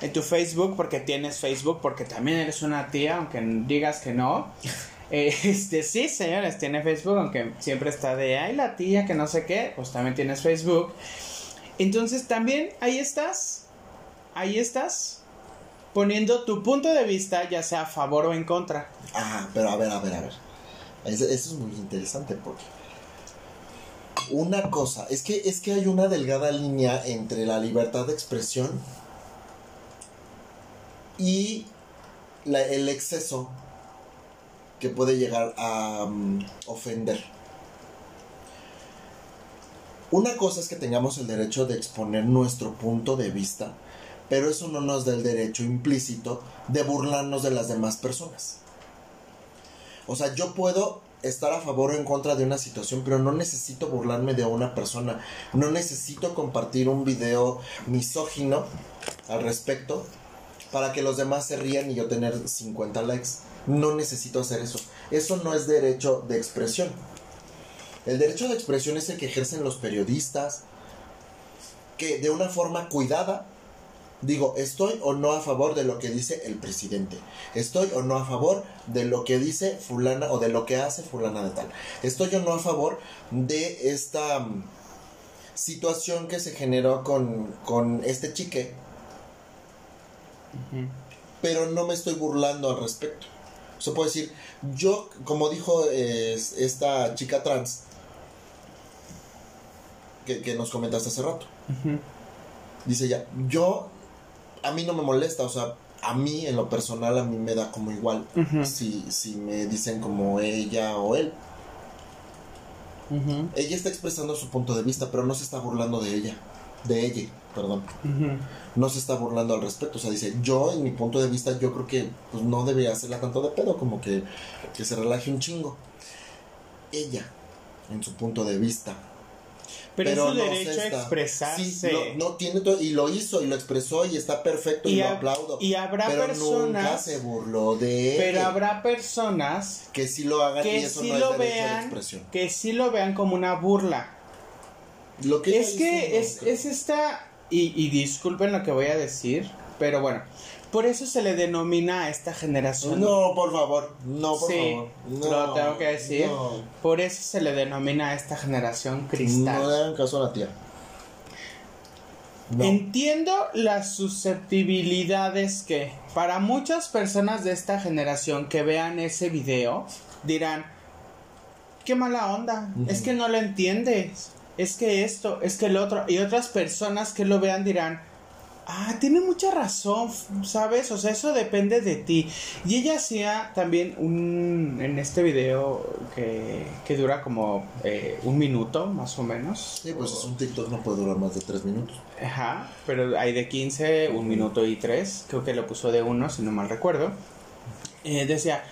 en tu Facebook porque tienes Facebook porque también eres una tía aunque digas que no eh, (laughs) este sí señores tiene Facebook aunque siempre está de ay la tía que no sé qué pues también tienes Facebook entonces también ahí estás, ahí estás poniendo tu punto de vista, ya sea a favor o en contra. Ah, pero a ver, a ver, a ver. Eso, es muy interesante porque una cosa, es que, es que hay una delgada línea entre la libertad de expresión y el exceso que puede llegar a mm, ofender. Una cosa es que tengamos el derecho de exponer nuestro punto de vista, pero eso no nos da el derecho implícito de burlarnos de las demás personas. O sea, yo puedo estar a favor o en contra de una situación, pero no necesito burlarme de una persona, no necesito compartir un video misógino al respecto para que los demás se rían y yo tener 50 likes. No necesito hacer eso. Eso no es derecho de expresión. El derecho de expresión es el que ejercen los periodistas, que de una forma cuidada digo, estoy o no a favor de lo que dice el presidente. Estoy o no a favor de lo que dice fulana o de lo que hace fulana de tal. Estoy o no a favor de esta mm, situación que se generó con, este chique. Pero no me estoy burlando al respecto. O sea, puedo decir, yo, como dijo esta chica trans, que, nos comentaste hace rato. Dice ya, yo, a mí no me molesta, o sea, a mí en lo personal a mí me da como igual si, si me dicen como ella o él. Ella está expresando su punto de vista, pero no se está burlando de ella, de ella, perdón. No se está burlando al respecto, o sea, dice, yo en mi punto de vista yo creo que pues, no debería hacerla tanto de pedo, como que, que se relaje un chingo. Ella, en su punto de vista, pero, es su derecho a expresarse. no, tiene todo, y lo hizo y lo expresó y está perfecto y, lo aplaudo. Y habrá pero personas. Nunca se burló de Pero habrá personas que sí lo hagan que y eso sí no lo es vean, expresión. Que sí lo vean como una burla. Lo que es que es, es esta. Y, y disculpen lo que voy a decir, pero bueno. Por eso se le denomina a esta generación. No, por favor, no, por favor. No, lo tengo que decir. Por eso se le denomina a esta generación cristal. No le hagan caso a la tía. Entiendo las susceptibilidades que para muchas personas de esta generación que vean ese video dirán, qué mala onda, es que no lo entiendes, es que esto, es que el otro, y otras personas que lo vean dirán, Ah, tiene mucha razón, ¿sabes? O sea, eso depende de ti. Y ella hacía también un. En este video que, que dura como eh, un minuto, más o menos. Sí, pues es un TikTok, no puede durar más de tres minutos. Ajá, pero hay de 15, un minuto y tres. Creo que lo puso de uno, si no mal recuerdo. eh, decía,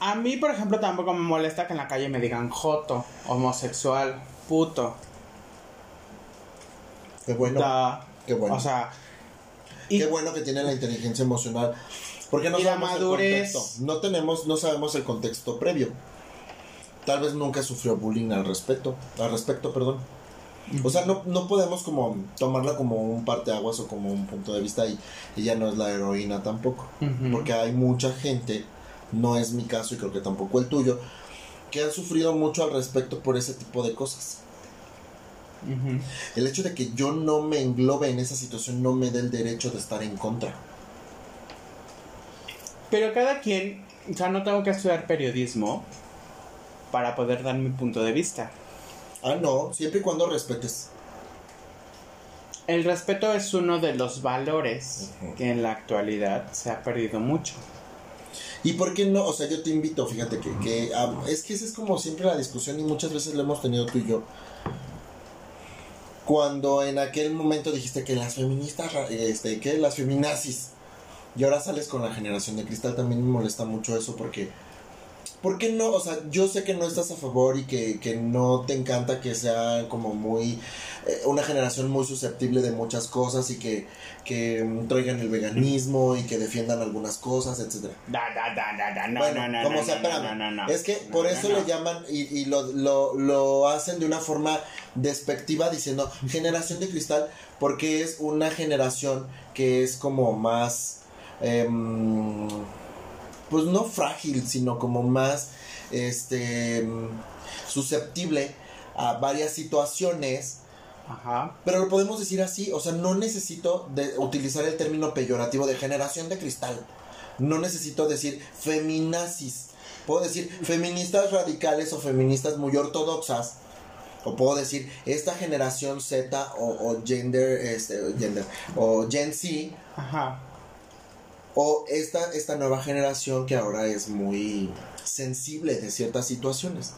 a mí, por ejemplo, tampoco me molesta que en la calle me digan joto, homosexual, puto. Qué bueno. da- Qué bueno. O sea, y- Qué bueno que tiene la inteligencia emocional. Porque no sabemos madurez. el contexto. No tenemos, no sabemos el contexto previo. Tal vez nunca sufrió bullying al respecto, al respecto, perdón. O sea, no, no podemos como tomarla como un parteaguas o como un punto de vista y ella no es la heroína tampoco. Porque hay mucha gente, no es mi caso y creo que tampoco el tuyo, que han sufrido mucho al respecto por ese tipo de cosas. El hecho de que yo no me englobe en esa situación no me da el derecho de estar en contra. Pero cada quien, o sea, no tengo que estudiar periodismo para poder dar mi punto de vista. Ah, no, siempre y cuando respetes. El respeto es uno de los valores que en la actualidad se ha perdido mucho. ¿Y por qué no? O sea, yo te invito, fíjate que, que es que esa es como siempre la discusión y muchas veces la hemos tenido tú y yo. Cuando en aquel momento dijiste que las feministas, este, que las feminazis, y ahora sales con la generación de cristal, también me molesta mucho eso porque... ¿Por qué no? O sea, yo sé que no estás a favor y que, que no te encanta que sea como muy... eh, una generación muy susceptible de muchas cosas y que, que mm, traigan el veganismo y que defiendan algunas cosas, etcétera. Da, da, da, da, da, no, Bueno, no, no, como no, sea, no, espérame. no, no, no. es que por eso le llaman y, y lo, lo, lo hacen de una forma despectiva diciendo generación de cristal porque es una generación que es como más, em, pues no frágil, sino como más, este, susceptible a varias situaciones. Ajá. Pero lo podemos decir así, o sea, no necesito de utilizar el término peyorativo de generación de cristal. No necesito decir feminazis. Puedo decir feministas radicales o feministas muy ortodoxas. O puedo decir esta generación Z o, o gender, este, gender, o Gen Z, Ajá. O esta, esta nueva generación que ahora es muy sensible de ciertas situaciones.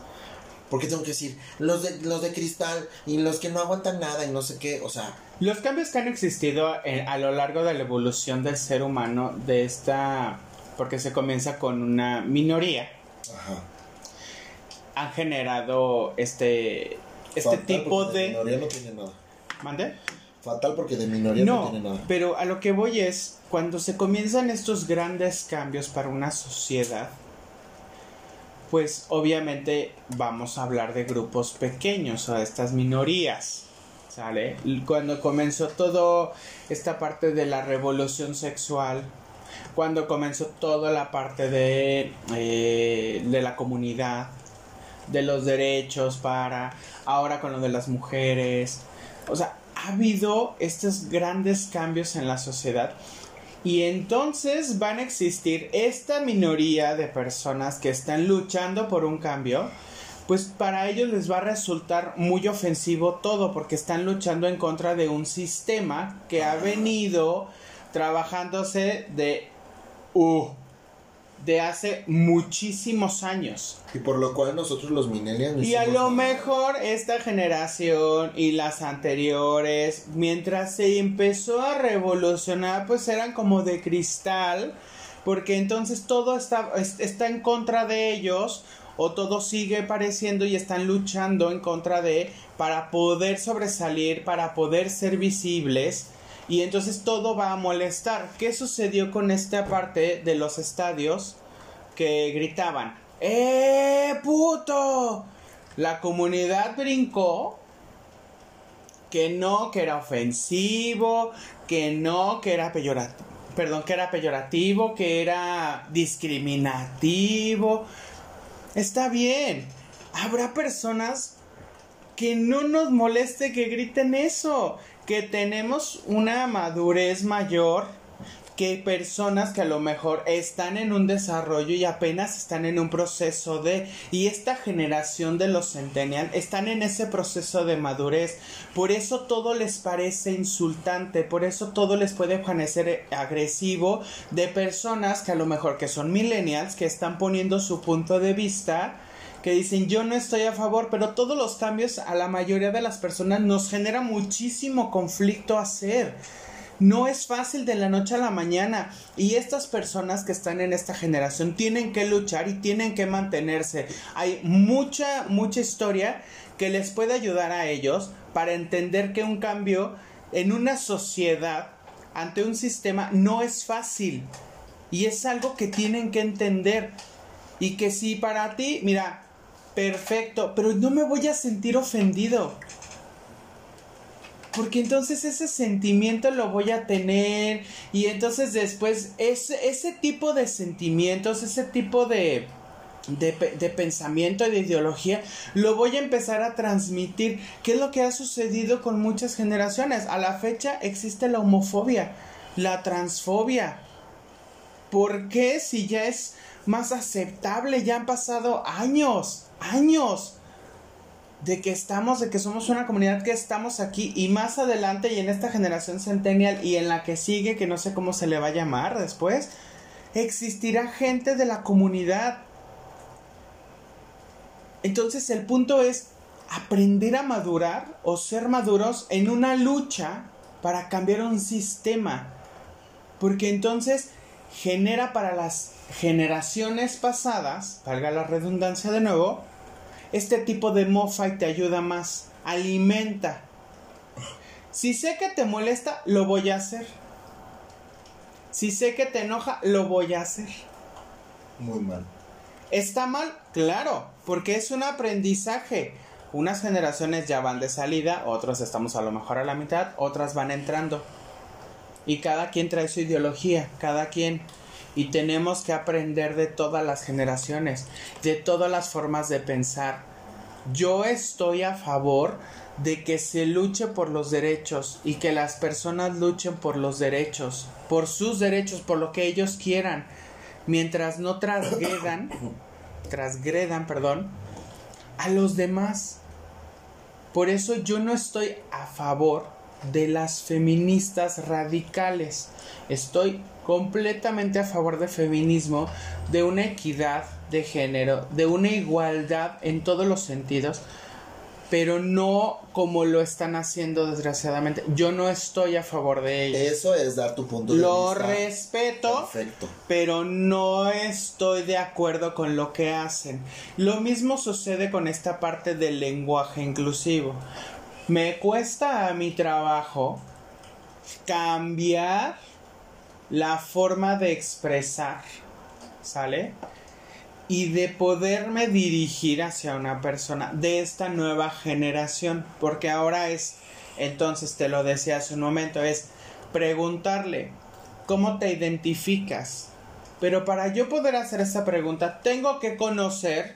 Porque tengo que decir, los de, los de cristal y los que no aguantan nada y no sé qué, o sea, Los cambios que han existido en- a lo largo de la evolución del ser humano, de esta, porque se comienza con una minoría, Ajá. han generado este, este Fatal tipo porque de... minoría no tiene nada. ¿Mande? Fatal porque de minoría no, No, tiene nada. pero a lo que voy es, cuando se comienzan estos grandes cambios para una sociedad, pues obviamente vamos a hablar de grupos pequeños o de estas minorías, ¿sale? Cuando comenzó todo esta parte de la revolución sexual, cuando comenzó toda la parte de, eh, de la comunidad, de los derechos para, ahora con lo de las mujeres, o sea, ha habido estos grandes cambios en la sociedad y entonces van a existir esta minoría de personas que están luchando por un cambio, pues para ellos les va a resultar muy ofensivo todo porque están luchando en contra de un sistema que ha venido trabajándose de uh, de hace muchísimos años. Y por lo cual nosotros los millennials Y a lo mejor esta generación y las anteriores, mientras se empezó a revolucionar, pues eran como de cristal, porque entonces todo está, es- está en contra de ellos, o todo sigue pareciendo y están luchando en contra de, para poder sobresalir, para poder ser visibles, y entonces todo va a molestar. ¿Qué sucedió con esta parte de los estadios que gritaban, ¡Eh, puto! La comunidad brincó que no, que era ofensivo, que no, que era peyorativo, perdón, que era peyorativo, que era discriminativo. Está bien. Habrá personas que no nos moleste que griten eso, que tenemos una madurez mayor que personas que a lo mejor están en un desarrollo y apenas están en un proceso de y esta generación de los centennial están en ese proceso de madurez. Por eso todo les parece insultante por eso todo les puede parecer agresivo de personas que a lo mejor que son millennials que están poniendo su punto de vista que dicen yo no estoy a favor, pero todos los cambios a la mayoría de las personas nos genera muchísimo conflicto hacer. No es fácil de la noche a la mañana y estas personas que están en esta generación tienen que luchar y tienen que mantenerse. Hay mucha, mucha historia que les puede ayudar a ellos para entender que un cambio en una sociedad ante un sistema no es fácil y es algo que tienen que entender y que si para ti, mira, perfecto, pero no me voy a sentir ofendido. Porque entonces ese sentimiento lo voy a tener y entonces después ese, ese tipo de sentimientos, ese tipo de, de, de, pensamiento y de ideología, lo voy a empezar a transmitir. ¿Qué es lo que ha sucedido con muchas generaciones? A la fecha existe la homofobia, la transfobia. ¿Por qué si ya es más aceptable? Ya han pasado años, años de que estamos, de que somos una comunidad que estamos aquí y más adelante y en esta generación centennial y en la que sigue, que no sé cómo se le va a llamar después, existirá gente de la comunidad. Entonces el punto es aprender a madurar o ser maduros en una lucha para cambiar un sistema. Porque entonces genera para las generaciones pasadas, valga la redundancia de nuevo, este tipo de mofa y te ayuda más. Alimenta. Si sé que te molesta, lo voy a hacer. Si sé que te enoja, lo voy a hacer. Muy mal. ¿Está mal? Claro, porque es un aprendizaje. Unas generaciones ya van de salida, otros estamos a lo mejor a la mitad, otras van entrando. Y cada quien trae su ideología, cada quien y tenemos que aprender de todas las generaciones, de todas las formas de pensar. Yo estoy a favor de que se luche por los derechos y que las personas luchen por los derechos, por sus derechos, por lo que ellos quieran, mientras no transgredan, (coughs) transgredan, perdón, a los demás. Por eso yo no estoy a favor de las feministas radicales. Estoy completamente a favor del feminismo, de una equidad de género, de una igualdad en todos los sentidos, pero no como lo están haciendo desgraciadamente. Yo no estoy a favor de ello. Eso es dar tu punto de lo vista. Lo respeto, Perfecto. pero no estoy de acuerdo con lo que hacen. Lo mismo sucede con esta parte del lenguaje inclusivo. Me cuesta a mi trabajo cambiar la forma de expresar, ¿sale? Y de poderme dirigir hacia una persona de esta nueva generación, porque ahora es, entonces te lo decía hace un momento, es preguntarle, ¿cómo te identificas? Pero para yo poder hacer esta pregunta, tengo que conocer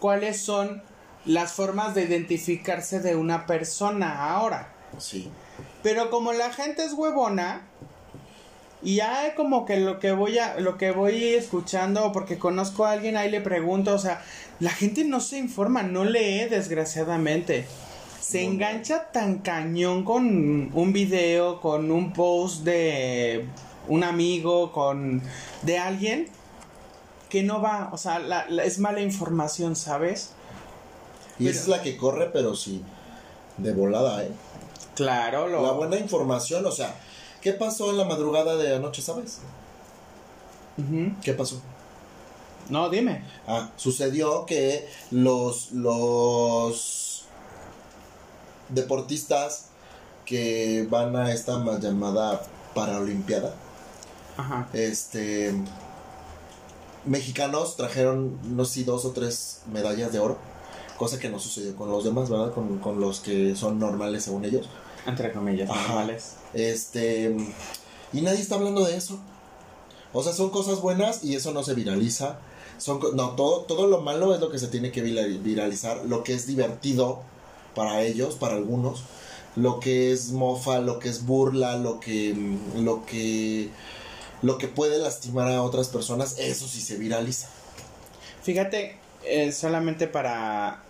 cuáles son las formas de identificarse de una persona ahora. Sí. Pero como la gente es huevona, y ya como que lo que voy a lo que voy escuchando porque conozco a alguien ahí le pregunto, o sea, la gente no se informa, no lee desgraciadamente. Se Bueno. engancha tan cañón con un video, con un post de un amigo, con de alguien que no va, o sea, la- la- es mala información, ¿sabes? Y esa es la que corre, pero sí. De volada, ¿eh? Claro, lo La buena información, o sea, ¿qué pasó en la madrugada de anoche, sabes? ¿Qué pasó? No, dime. Ah, sucedió que los, los deportistas que van a esta ma- llamada Paralimpiada, Ajá. este, mexicanos trajeron, no sé, dos o tres medallas de oro, cosa que no sucedió con los demás, ¿verdad? Con, con los que son normales según ellos. Entre comillas, Ajá. normales. Este, y nadie está hablando de eso. O sea, son cosas buenas y eso no se viraliza. Son, no, todo, todo lo malo es lo que se tiene que vira- viralizar. Lo que es divertido para ellos, para algunos. Lo que es mofa, lo que es burla, lo que, lo que, lo que puede lastimar a otras personas, eso sí se viraliza. Fíjate, eh, solamente para...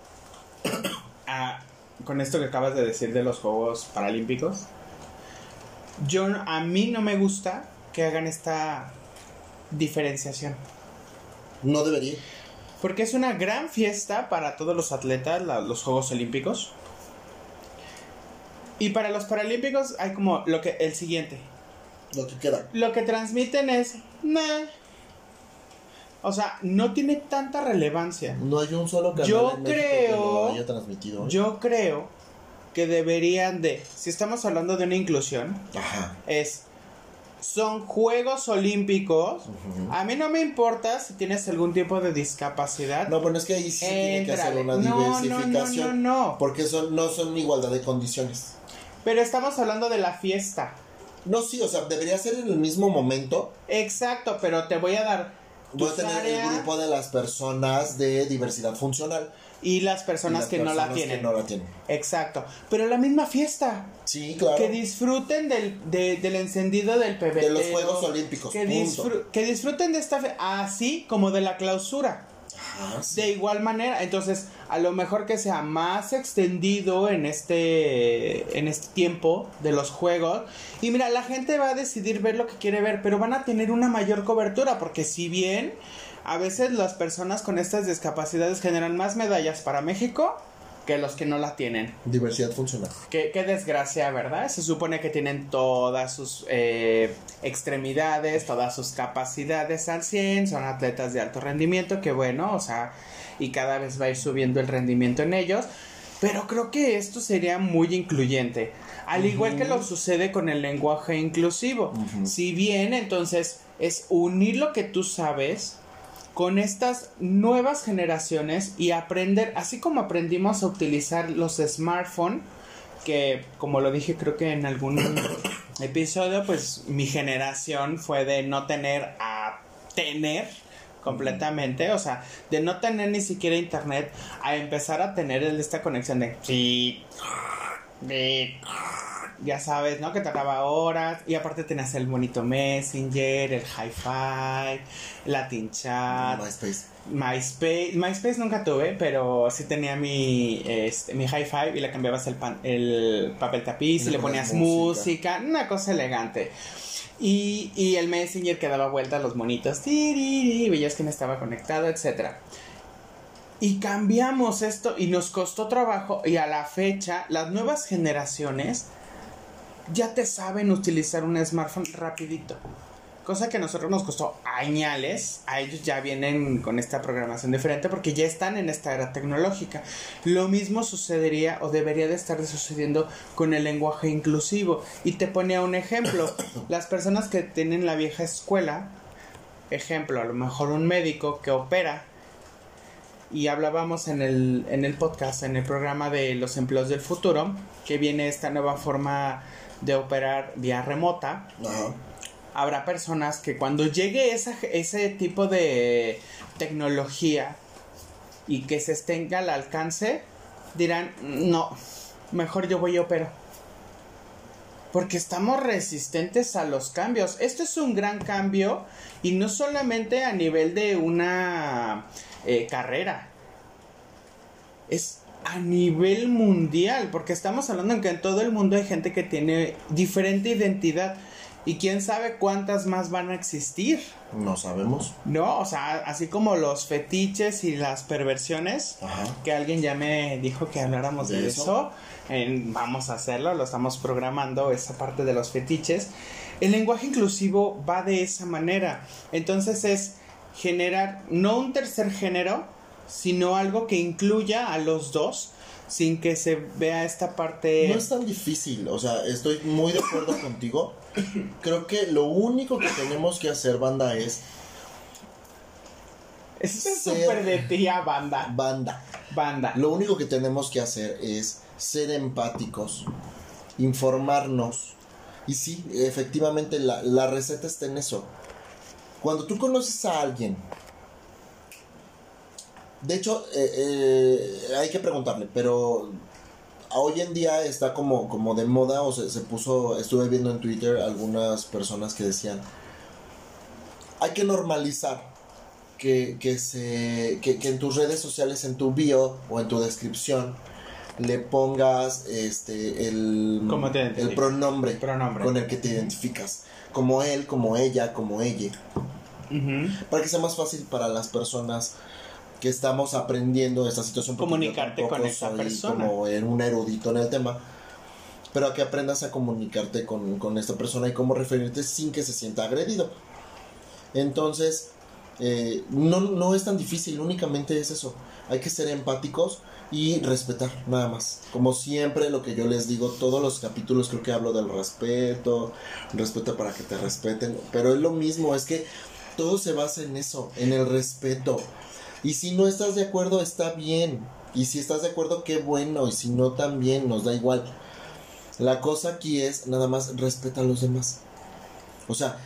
(coughs) ah, con esto que acabas de decir de los Juegos Paralímpicos, yo a mí no me gusta que hagan esta diferenciación. No debería. Porque es una gran fiesta para todos los atletas, la- los Juegos Olímpicos. Y para los Paralímpicos hay como lo que el siguiente, Lo que queda. Lo que transmiten es, nah. O sea, no tiene tanta relevancia. No hay un solo canal Yo en México creo- que lo haya transmitido. Yo creo que deberían de, si estamos hablando de una inclusión, Ajá. es, son Juegos Olímpicos. A mí no me importa si tienes algún tipo de discapacidad. No, bueno, es que ahí sí tiene que hacer una No, no, diversificación. no, no, no. Porque son, no son igualdad de condiciones. Pero estamos hablando de la fiesta. No, sí, o sea, debería ser en el mismo momento. Exacto, pero te voy a dar Voy a tener áreas el grupo de las personas de diversidad funcional. y las y personas las que no la personas tienen. que no la tienen. Exacto. Pero la misma fiesta. Sí, claro. Que disfruten del, de- del encendido del pebetero. De los Juegos Olímpicos, Que, disfru- que disfruten de esta fe así como de la clausura. De igual manera, entonces, a lo mejor que sea más extendido en este en este tiempo de los juegos y mira, la gente va a decidir ver lo que quiere ver, pero van a tener una mayor cobertura porque si bien a veces las personas con estas discapacidades generan más medallas para México que los que no la tienen. Diversidad funcional. Qué, qué desgracia, ¿verdad? Se supone que tienen todas sus eh, extremidades, todas sus capacidades al 100, son atletas de alto rendimiento, que bueno, o sea, y cada vez va a ir subiendo el rendimiento en ellos. Pero creo que esto sería muy incluyente. Al igual que lo sucede con el lenguaje inclusivo. Si bien entonces es unir lo que tú sabes con estas nuevas generaciones y aprender, así como aprendimos a utilizar los smartphones, que como lo dije creo que en algún (coughs) episodio, pues mi generación fue de no tener a tener completamente, o sea, de no tener ni siquiera internet a empezar a tener esta conexión de- ya sabes, ¿no? Que tardaba horas y aparte tenías el bonito Messenger, el Hi-Fi, Latin Chat, MySpace. MySpace, MySpace nunca tuve, pero sí tenía mi, este, mi hi-fi y le cambiabas el, pan- el papel tapiz Y y le ponías música, una cosa elegante. Y, y el Messenger que daba vuelta a los monitos, tiriri, veías quién estaba conectado, etcétera. Y cambiamos esto y nos costó trabajo y a la fecha las nuevas generaciones ya te saben utilizar un smartphone rapidito. Cosa que a nosotros nos costó añales, a ellos ya vienen con esta programación diferente porque ya están en esta era tecnológica. Lo mismo sucedería o debería de estar sucediendo con el lenguaje inclusivo. Y te ponía un ejemplo, (coughs) las personas que tienen la vieja escuela, ejemplo, a lo mejor un médico que opera y hablábamos en el, en el podcast, en el programa de los empleos del futuro, que viene esta nueva forma de operar vía remota. Ajá. Habrá personas que cuando llegue esa, ese tipo de tecnología y que se tenga al alcance, dirán, no, mejor yo voy a operar. Porque estamos resistentes a los cambios. Esto es un gran cambio y no solamente a nivel de una eh, carrera. Es a nivel mundial, porque estamos hablando en que en todo el mundo hay gente que tiene diferente identidad y quién sabe cuántas más van a existir. No sabemos. No, o sea, así como los fetiches y las perversiones, Ajá. que alguien ya me dijo que habláramos de, ¿De eso, eso? vamos a hacerlo, lo estamos programando, esa parte de los fetiches. El lenguaje inclusivo va de esa manera. Entonces es generar no un tercer género, sino algo que incluya a los dos sin que se vea esta parte... No es tan difícil, o sea, estoy muy de acuerdo (coughs) contigo. Creo que lo único que tenemos que hacer, banda, es Esto es súper de tía banda. banda. Banda. Lo único que tenemos que hacer es ser empáticos, informarnos. Y sí, efectivamente, la, la receta está en eso. Cuando tú conoces a alguien, de hecho, eh, eh, hay que preguntarle, pero hoy en día está como, como de moda, o se, se puso, estuve viendo en Twitter algunas personas que decían, hay que normalizar que, que, se, que, que en tus redes sociales, en tu bio o en tu descripción, le pongas este el, ¿Cómo te el pronombre, Pronombre. con el que te identificas. Como él, como ella, como ella. Para que sea más fácil para las personas que estamos aprendiendo esta situación. Comunicarte con esa soy persona. Como en un erudito en el tema. pero a que aprendas a comunicarte con, con esta persona y cómo referirte sin que se sienta agredido. Entonces, eh, no, no es tan difícil, únicamente es eso. Hay que ser empáticos y respetar, nada más. Como siempre, lo que yo les digo, todos los capítulos creo que hablo del respeto, respeto para que te respeten, pero es lo mismo, es que todo se basa en eso, en el respeto. Y si no estás de acuerdo, está bien. Y si estás de acuerdo, qué bueno. Y si no, también, nos da igual. La cosa aquí es, nada más, respeta a los demás. O sea,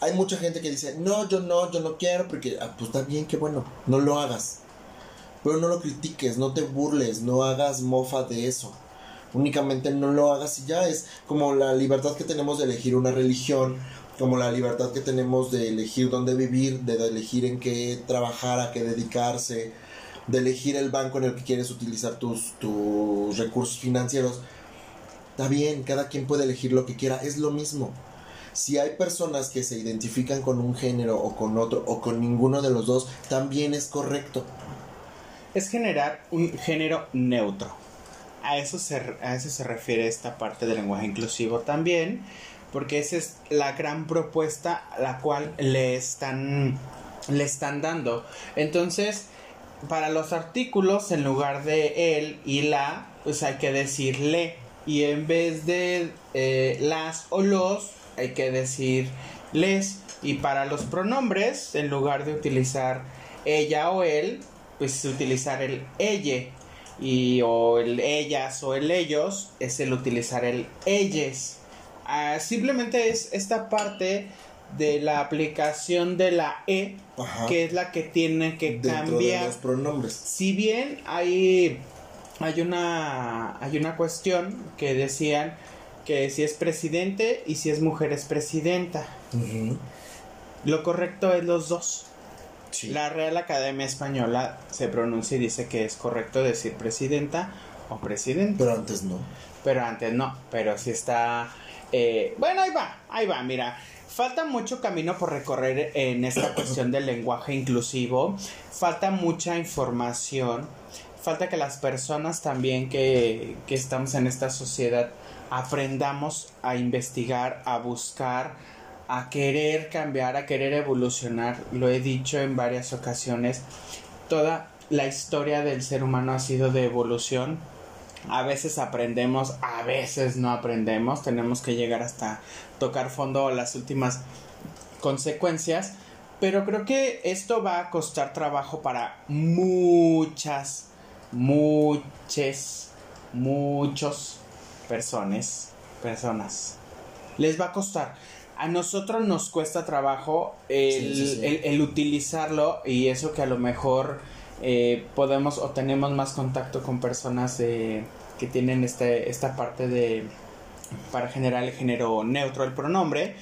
hay mucha gente que dice, no, yo no, yo no quiero, porque, ah, pues está bien, qué bueno, no lo hagas. Pero no lo critiques, no te burles, no hagas mofa de eso. Únicamente no lo hagas y ya es como la libertad que tenemos de elegir una religión, como la libertad que tenemos de elegir dónde vivir, de elegir en qué trabajar, a qué dedicarse, de elegir el banco en el que quieres utilizar tus, tus recursos financieros. Está bien, cada quien puede elegir lo que quiera, es lo mismo. Si hay personas que se identifican con un género o con otro o con ninguno de los dos, también es correcto es generar un género neutro. A eso, se, a eso se refiere esta parte del lenguaje inclusivo también, porque esa es la gran propuesta a la cual le están, le están dando. Entonces, para los artículos, en lugar de él y la, pues hay que decir le. Y en vez de eh, las o los, hay que decir les. Y para los pronombres, en lugar de utilizar ella o él, pues utilizar el elle y o el ellas o el ellos es el utilizar el elles. Ah, simplemente es esta parte de la aplicación de la e que es la que tiene que cambiar los pronombres. Si bien hay hay una hay una cuestión que decían que si es presidente y si es mujer es presidenta. Lo correcto es los dos. La Real Academia Española se pronuncia y dice que es correcto decir presidenta o presidente. Pero antes no. Pero antes no, pero si está... Eh, bueno, ahí va, ahí va, mira. Falta mucho camino por recorrer en esta (coughs) cuestión del lenguaje inclusivo. Falta mucha información. Falta que las personas también que, que estamos en esta sociedad aprendamos a investigar, a buscar, a querer cambiar, a querer evolucionar. Lo he dicho en varias ocasiones. Toda la historia del ser humano ha sido de evolución. A veces aprendemos, a veces no aprendemos. Tenemos que llegar hasta tocar fondo a las últimas consecuencias. Pero creo que esto va a costar trabajo para muchas, muchas, muchos personas. Personas. Les va a costar a nosotros nos cuesta trabajo el, utilizarlo y eso que a lo mejor eh, podemos o tenemos más contacto con personas que tienen este, esta parte de para generar el género neutro del pronombre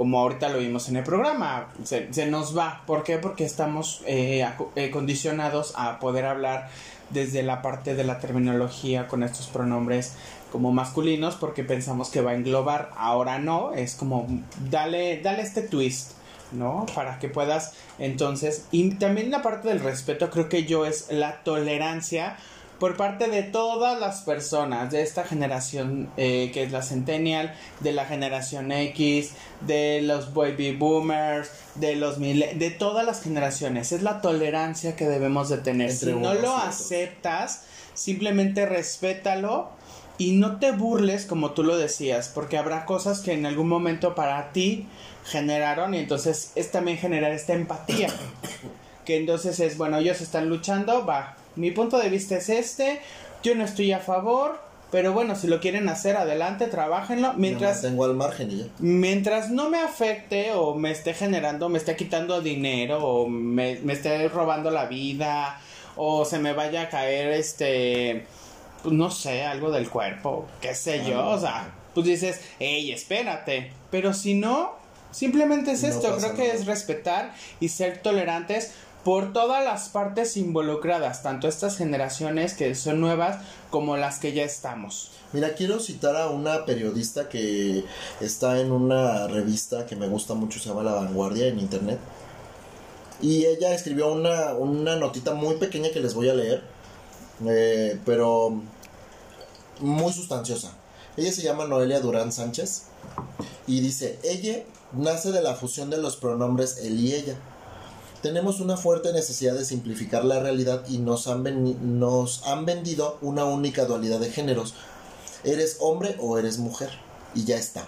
como ahorita lo vimos en el programa se, nos va. ¿por qué? porque estamos eh, eh, condicionados a poder hablar desde la parte de la terminología con estos pronombres como masculinos porque pensamos que va a englobar, ahora no, es como dale, dale este twist, ¿no? Para que puedas entonces, y también la parte del respeto creo que yo es la tolerancia por parte de todas las personas de esta generación eh, que es la Centennial, de la generación X, de los baby boomers, de los de todas las generaciones. Es la tolerancia que debemos de tener. si no lo aceptas, simplemente respétalo y no te burles como tú lo decías, porque habrá cosas que en algún momento para ti generaron y entonces es también generar esta empatía. (coughs) que entonces es, bueno, ellos están luchando, va, mi punto de vista es este, yo no estoy a favor, pero bueno, si lo quieren hacer, adelante, trabajenlo. Mientras. tengo al margen Mientras no me afecte o me esté generando, me esté quitando dinero o me, me esté robando la vida o se me vaya a caer este pues no sé, algo del cuerpo, qué sé yo, o sea, pues dices, hey, espérate, pero si no, simplemente es esto, creo que es respetar y ser tolerantes por todas las partes involucradas, tanto estas generaciones que son nuevas como las que ya estamos. Mira, quiero citar a una periodista que está en una revista que me gusta mucho, se llama La Vanguardia en internet. Y ella escribió una, una notita muy pequeña que les voy a leer eh, pero muy sustanciosa. Ella se llama Noelia Durán Sánchez y dice, ella nace de la fusión de los pronombres él y ella. Tenemos una fuerte necesidad de simplificar la realidad y nos han, nos han vendido una única dualidad de géneros. Eres hombre o eres mujer. Y ya está.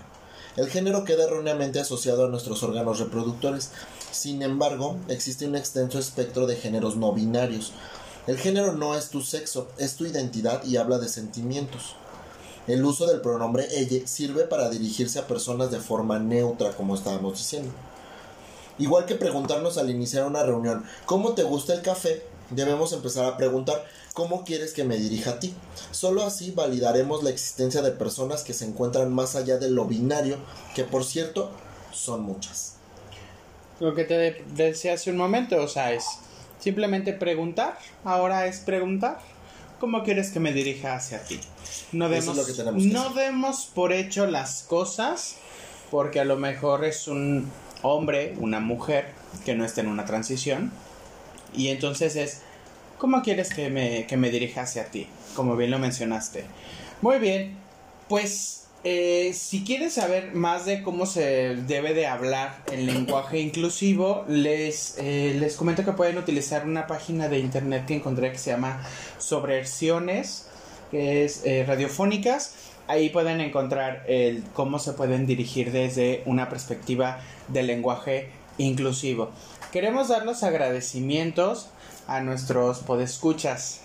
El género queda erróneamente asociado a nuestros órganos reproductores. Sin embargo, existe un extenso espectro de géneros no binarios. El género no es tu sexo, es tu identidad y habla de sentimientos. El uso del pronombre ella sirve para dirigirse a personas de forma neutra, como estábamos diciendo. Igual que preguntarnos al iniciar una reunión, ¿cómo te gusta el café? Debemos empezar a preguntar, ¿cómo quieres que me dirija a ti? Solo así validaremos la existencia de personas que se encuentran más allá de lo binario, que por cierto, son muchas. Lo que te decía hace un momento, o sea, es simplemente preguntar, ahora es preguntar. ¿Cómo quieres que me dirija hacia ti? No demos, no demos por hecho las cosas porque a lo mejor es un hombre, una mujer que no esté en una transición y entonces es ¿cómo quieres que me, que me dirija hacia ti? Como bien lo mencionaste. Muy bien, pues eh, si quieres saber más de cómo se debe de hablar el lenguaje inclusivo, les, eh, les comento que pueden utilizar una página de internet que encontré que se llama Sobreversiones, que es eh, radiofónicas. Ahí pueden encontrar el cómo se pueden dirigir desde una perspectiva del lenguaje inclusivo. Queremos dar los agradecimientos a nuestros podescuchas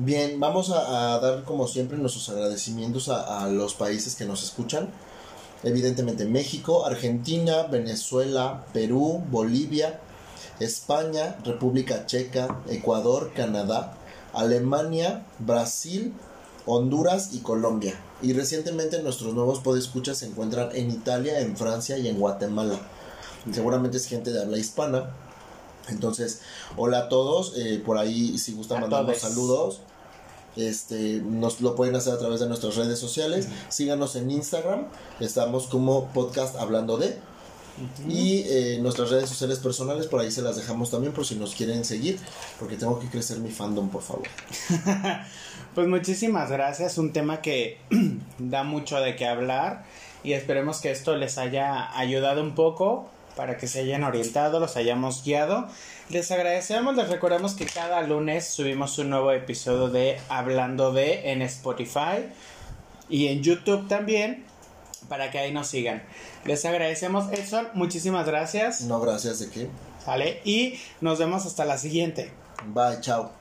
Bien, vamos a, dar como siempre nuestros agradecimientos a, los países que nos escuchan. Evidentemente México, Argentina, Venezuela, Perú, Bolivia, España, República Checa, Ecuador, Canadá, Alemania, Brasil, Honduras y Colombia. Y recientemente nuestros nuevos podescuchas se encuentran en Italia, en Francia y en Guatemala. Seguramente es gente de habla hispana. Entonces, hola a todos. Eh, por ahí, si gustan mandarnos saludos, este, nos lo pueden hacer a través de nuestras redes sociales. Síganos en Instagram. Estamos como podcast hablando de. Y eh, nuestras redes sociales personales, por ahí se las dejamos también por si nos quieren seguir, porque tengo que crecer mi fandom, por favor. (laughs) pues muchísimas gracias, un tema que (clears throat) da mucho de qué hablar y esperemos que esto les haya ayudado un poco para que se hayan orientado, los hayamos guiado. Les agradecemos, les recordamos que cada lunes subimos un nuevo episodio de Hablando de en Spotify y en YouTube también para que ahí nos sigan. Les agradecemos, Edson, muchísimas gracias. No, gracias de qué. Vale, y nos vemos hasta la siguiente. Bye, chao.